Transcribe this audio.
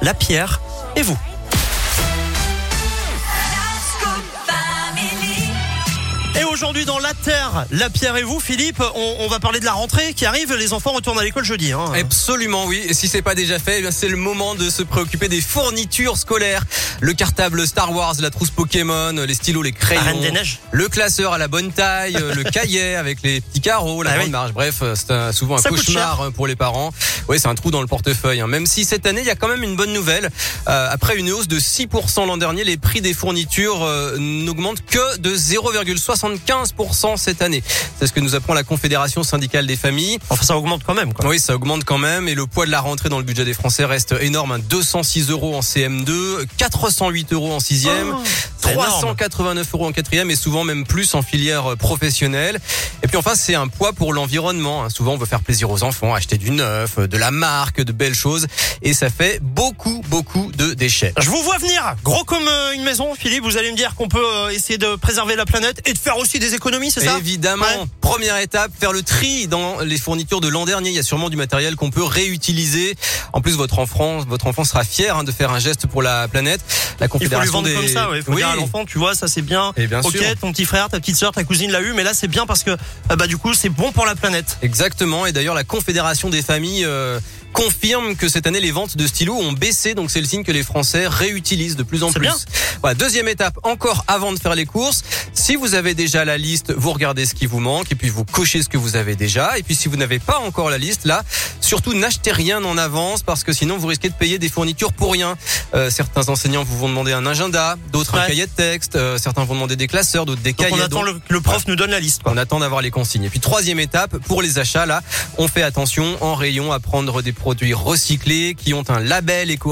La pierre et vous. Dans La Terre, La Pierre et vous, Philippe, on, on va parler de la rentrée qui arrive. Les enfants retournent à l'école jeudi. Hein. Absolument, oui. Et si c'est pas déjà fait, eh bien, c'est le moment de se préoccuper des fournitures scolaires. Le cartable Star Wars, la trousse Pokémon, les stylos, les crayons. Reine des Neiges. Le classeur à la bonne taille, le cahier avec les petits carreaux, la Ah grande oui. marge. Bref, euh, c'est un- souvent un Ça cauchemar pour les parents. Oui, c'est un trou dans le portefeuille. hein. Même si cette année, il y a quand même une bonne nouvelle. Euh, après une hausse de 6% l'an dernier, les prix des fournitures euh, n'augmentent que de 0,75% cette année. C'est ce que nous apprend la Confédération syndicale des familles. Enfin, ça augmente quand même. Quoi. Oui, ça augmente quand même et le poids de la rentrée dans le budget des Français reste énorme. hein. 206 euros en CM2, 408 euros en sixième. Oh, c'est énorme. 389 euros en quatrième et souvent même plus en filière euh, professionnelle. Et puis enfin, c'est un poids pour l'environnement. hein. Souvent, on veut faire plaisir aux enfants, acheter du neuf, euh, de la marque, de belles choses. Et ça fait beaucoup, beaucoup de déchets. Je vous vois venir, gros comme euh, une maison, Philippe. Vous allez me dire qu'on peut essayer de préserver la planète et de faire aussi des économies, c'est ça Évidemment, Ouais. première étape, faire le tri dans les fournitures de l'an dernier. Il y a sûrement du matériel qu'on peut réutiliser. En plus, votre enfant, votre enfant sera fier hein, de faire un geste pour la planète. La Il faut lui Confédération vendre des... comme ça, ouais. Il faut Oui. dire à l'enfant, tu vois, ça c'est bien. Et bien ok, sûr. ton petit frère, ta petite sœur, ta cousine l'a eu, mais là c'est bien parce que euh, bah du coup c'est bon pour la planète. Exactement. Et d'ailleurs, la Confédération des familles euh, confirme que cette année, les ventes de stylos ont baissé. Donc, c'est le signe que les Français réutilisent de plus en plus. bien. Voilà, deuxième étape, encore avant de faire les courses. Si vous avez déjà la liste, vous regardez ce qui vous manque et puis vous cochez ce que vous avez déjà. Et puis, si vous n'avez pas encore la liste, là, surtout n'achetez rien en avance parce que sinon, vous risquez de payer des fournitures pour rien. Euh, certains enseignants vous vont demander un agenda, d'autres un cahier de texte, euh, certains vont demander des classeurs, d'autres des Donc cahiers. on attend le, le prof nous donne la liste. Quoi. on attend d'avoir les consignes. Et puis troisième étape, pour les achats, là, on fait attention en rayon à prendre des produits recyclés qui ont un label éco